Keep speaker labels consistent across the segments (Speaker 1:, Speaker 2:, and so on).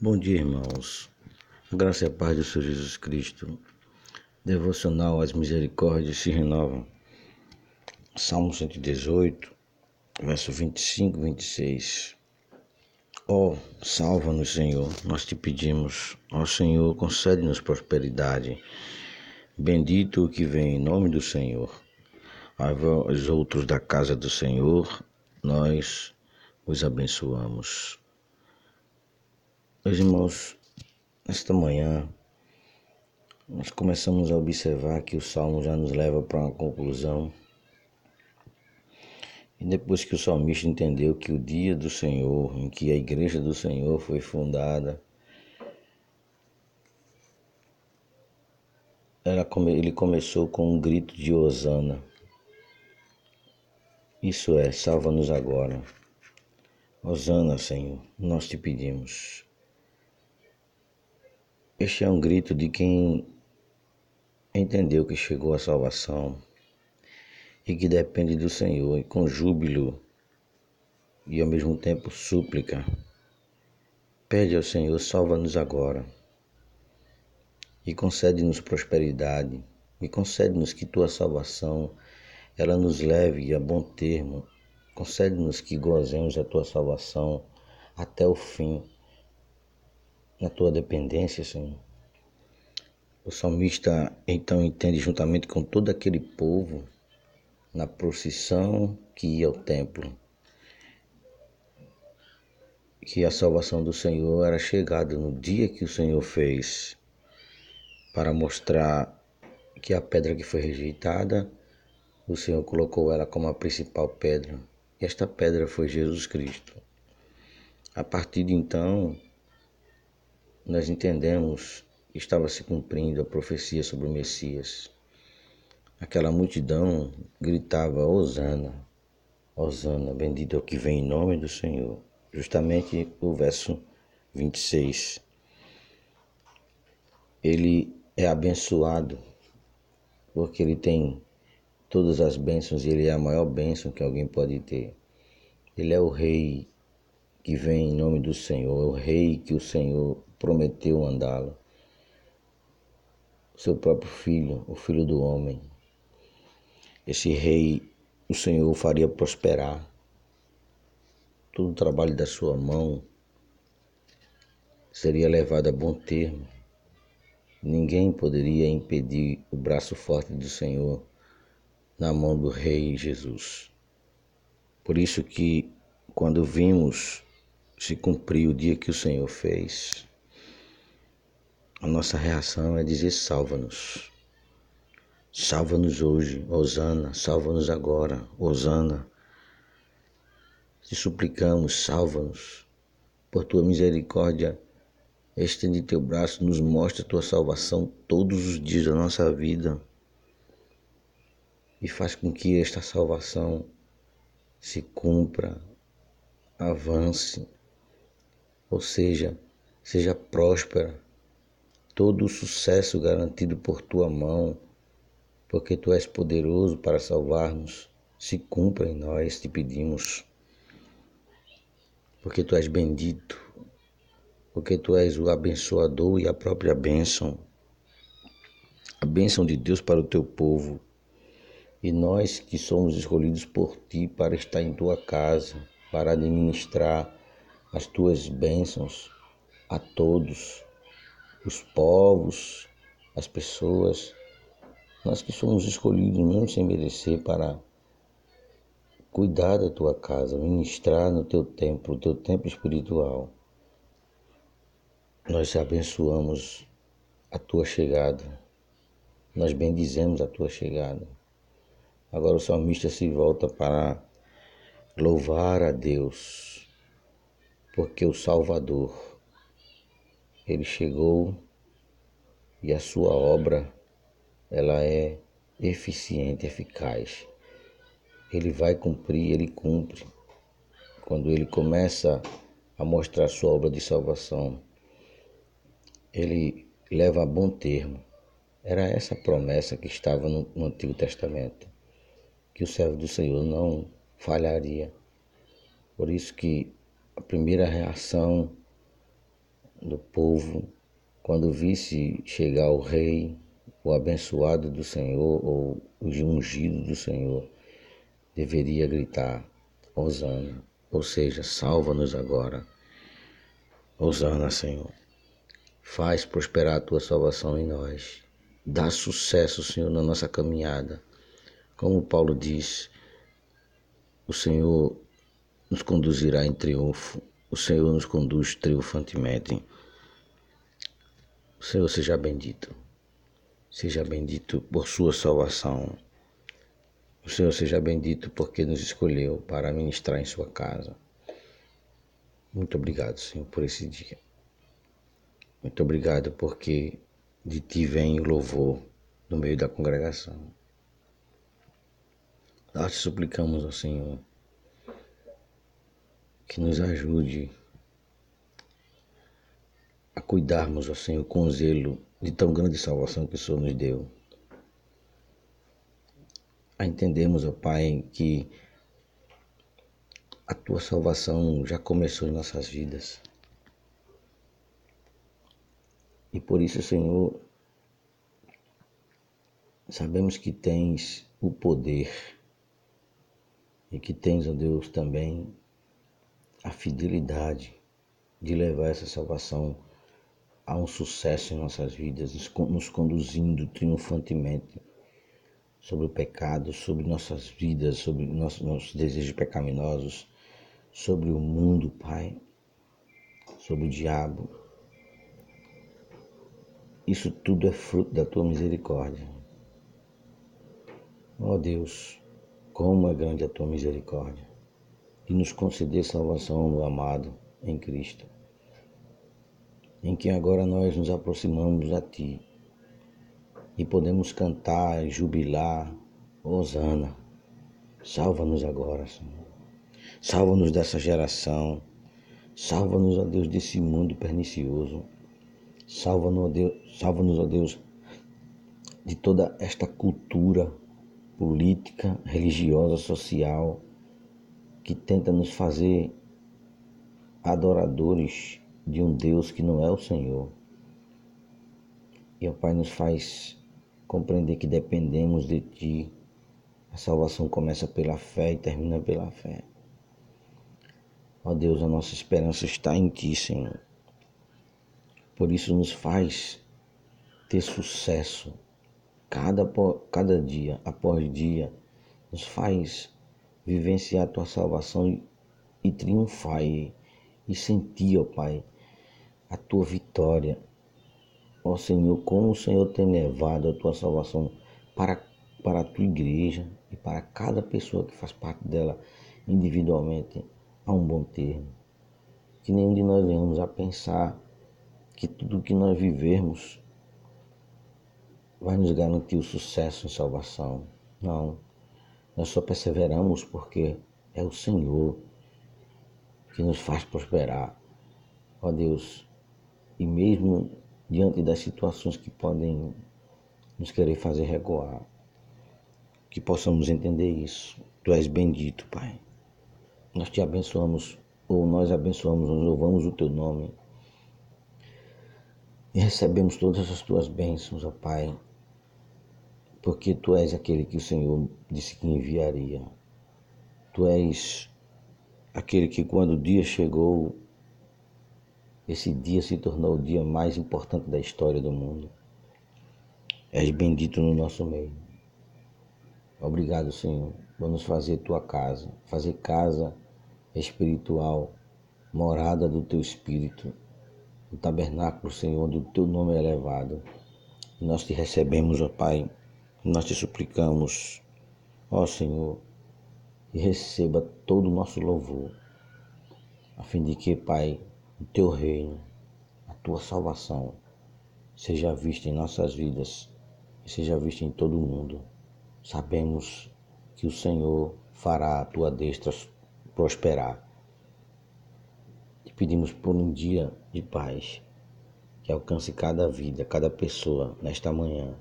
Speaker 1: Bom dia, irmãos. A graça e a paz do Senhor Jesus Cristo. Devocional As Misericórdias se renovam. Salmo 118, verso 25 e 26. Ó, oh, salva-nos, Senhor, nós te pedimos. Ó oh, Senhor, concede-nos prosperidade. Bendito o que vem em nome do Senhor. Aos outros da casa do Senhor, nós os abençoamos. Meus irmãos, nesta manhã nós começamos a observar que o salmo já nos leva para uma conclusão. E depois que o salmista entendeu que o dia do Senhor, em que a igreja do Senhor foi fundada, ele começou com um grito de Hosana. Isso é, salva-nos agora. Hosana, Senhor, nós te pedimos. Este é um grito de quem entendeu que chegou a salvação e que depende do Senhor, e com júbilo e ao mesmo tempo súplica. Pede ao Senhor, salva-nos agora e concede-nos prosperidade e concede-nos que tua salvação ela nos leve a bom termo. Concede-nos que gozemos a tua salvação até o fim na tua dependência, Senhor. O salmista então entende, juntamente com todo aquele povo, na procissão que ia ao templo, que a salvação do Senhor era chegada no dia que o Senhor fez, para mostrar que a pedra que foi rejeitada, o Senhor colocou ela como a principal pedra. Esta pedra foi Jesus Cristo. A partir de então, nós entendemos que estava se cumprindo a profecia sobre o Messias. Aquela multidão gritava: Hosana, Hosana, bendito é o que vem em nome do Senhor. Justamente o verso 26. Ele é abençoado porque ele tem todas as bênçãos e ele é a maior bênção que alguém pode ter. Ele é o rei que vem em nome do Senhor, é o rei que o Senhor prometeu mandá-lo. Seu próprio filho, o filho do homem. Esse rei, o Senhor faria prosperar. Todo o trabalho da sua mão seria levado a bom termo. Ninguém poderia impedir o braço forte do Senhor na mão do Rei Jesus. Por isso que quando vimos se cumprir o dia que o Senhor fez, a nossa reação é dizer: salva-nos. Salva-nos hoje, Osana, salva-nos agora, Osana. Te suplicamos, salva-nos. Por tua misericórdia, estende teu braço, nos mostra tua salvação todos os dias da nossa vida e faz com que esta salvação se cumpra, avance, ou seja, seja próspera todo o sucesso garantido por tua mão, porque tu és poderoso para salvar-nos. Se cumpra em nós, te pedimos. Porque tu és bendito, porque tu és o abençoador e a própria bênção. A bênção de Deus para o teu povo. E nós que somos escolhidos por ti para estar em tua casa, para administrar as tuas bênçãos a todos os povos, as pessoas, nós que somos escolhidos mesmo sem merecer para cuidar da tua casa, ministrar no teu templo, no teu templo espiritual. Nós abençoamos a tua chegada, nós bendizemos a tua chegada. Agora o salmista se volta para louvar a Deus, porque o Salvador ele chegou e a sua obra ela é eficiente, eficaz. Ele vai cumprir, ele cumpre. Quando ele começa a mostrar sua obra de salvação, ele leva a bom termo. Era essa promessa que estava no, no Antigo Testamento, que o servo do Senhor não falharia. Por isso que a primeira reação do povo, quando visse chegar o rei, o abençoado do Senhor ou o ungido do Senhor, deveria gritar: Hosana, ou seja, salva-nos agora. Hosana, Senhor. Faz prosperar a tua salvação em nós. Dá sucesso, Senhor, na nossa caminhada. Como Paulo diz, o Senhor nos conduzirá em triunfo. O Senhor nos conduz triunfantemente. O Senhor seja bendito. Seja bendito por sua salvação. O Senhor seja bendito porque nos escolheu para ministrar em sua casa. Muito obrigado, Senhor, por esse dia. Muito obrigado porque de ti vem o louvor no meio da congregação. Nós te suplicamos, ó Senhor, que nos ajude a cuidarmos, ó Senhor, com zelo de tão grande salvação que o Senhor nos deu. A entendermos, ó Pai, que a tua salvação já começou em nossas vidas. E por isso, Senhor, sabemos que tens o poder e que tens, ó Deus, também a fidelidade de levar essa salvação a um sucesso em nossas vidas, nos conduzindo triunfantemente sobre o pecado, sobre nossas vidas, sobre nossos, nossos desejos pecaminosos, sobre o mundo, Pai, sobre o diabo isso tudo é fruto da tua misericórdia. Ó oh Deus, como é grande a tua misericórdia de nos conceder salvação no amado em Cristo, em que agora nós nos aproximamos a Ti e podemos cantar e jubilar, Hosana, salva-nos agora, Senhor. Salva-nos dessa geração, salva-nos, ó Deus, desse mundo pernicioso. Salva-nos, ó Deus, salva-nos, ó Deus, de toda esta cultura política, religiosa, social que tenta nos fazer adoradores de um Deus que não é o Senhor. E o Pai nos faz compreender que dependemos de Ti. A salvação começa pela fé e termina pela fé. Ó Deus, a nossa esperança está em Ti, Senhor. Por isso nos faz ter sucesso cada, cada dia após dia, nos faz vivenciar a tua salvação e, e triunfar e, e sentir, ó Pai, a tua vitória. Ó Senhor, como o Senhor tem levado a tua salvação para, para a tua igreja e para cada pessoa que faz parte dela individualmente a um bom termo. Que nenhum de nós venhamos a pensar que tudo que nós vivermos vai nos garantir o sucesso em salvação. Não. Nós só perseveramos porque é o Senhor que nos faz prosperar. Ó Deus, e mesmo diante das situações que podem nos querer fazer recuar, que possamos entender isso. Tu és bendito, Pai. Nós te abençoamos, ou nós abençoamos, nós louvamos o teu nome e recebemos todas as tuas bênçãos, ó Pai, porque tu és aquele que o Senhor disse que enviaria. Tu és aquele que, quando o dia chegou, esse dia se tornou o dia mais importante da história do mundo. És bendito no nosso meio. Obrigado, Senhor, por nos fazer tua casa, fazer casa espiritual, morada do teu espírito o tabernáculo, Senhor, onde o teu nome é elevado. Nós te recebemos, ó Pai, nós te suplicamos, ó Senhor, e receba todo o nosso louvor, a fim de que, Pai, o teu reino, a tua salvação, seja vista em nossas vidas e seja vista em todo o mundo. Sabemos que o Senhor fará a tua destra prosperar pedimos por um dia de paz que alcance cada vida, cada pessoa nesta manhã.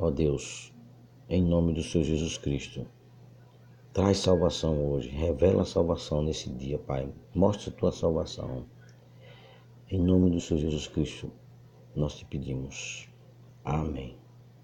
Speaker 1: Ó Deus, em nome do Senhor Jesus Cristo, traz salvação hoje, revela a salvação nesse dia, Pai. Mostra a tua salvação. Em nome do Senhor Jesus Cristo, nós te pedimos. Amém.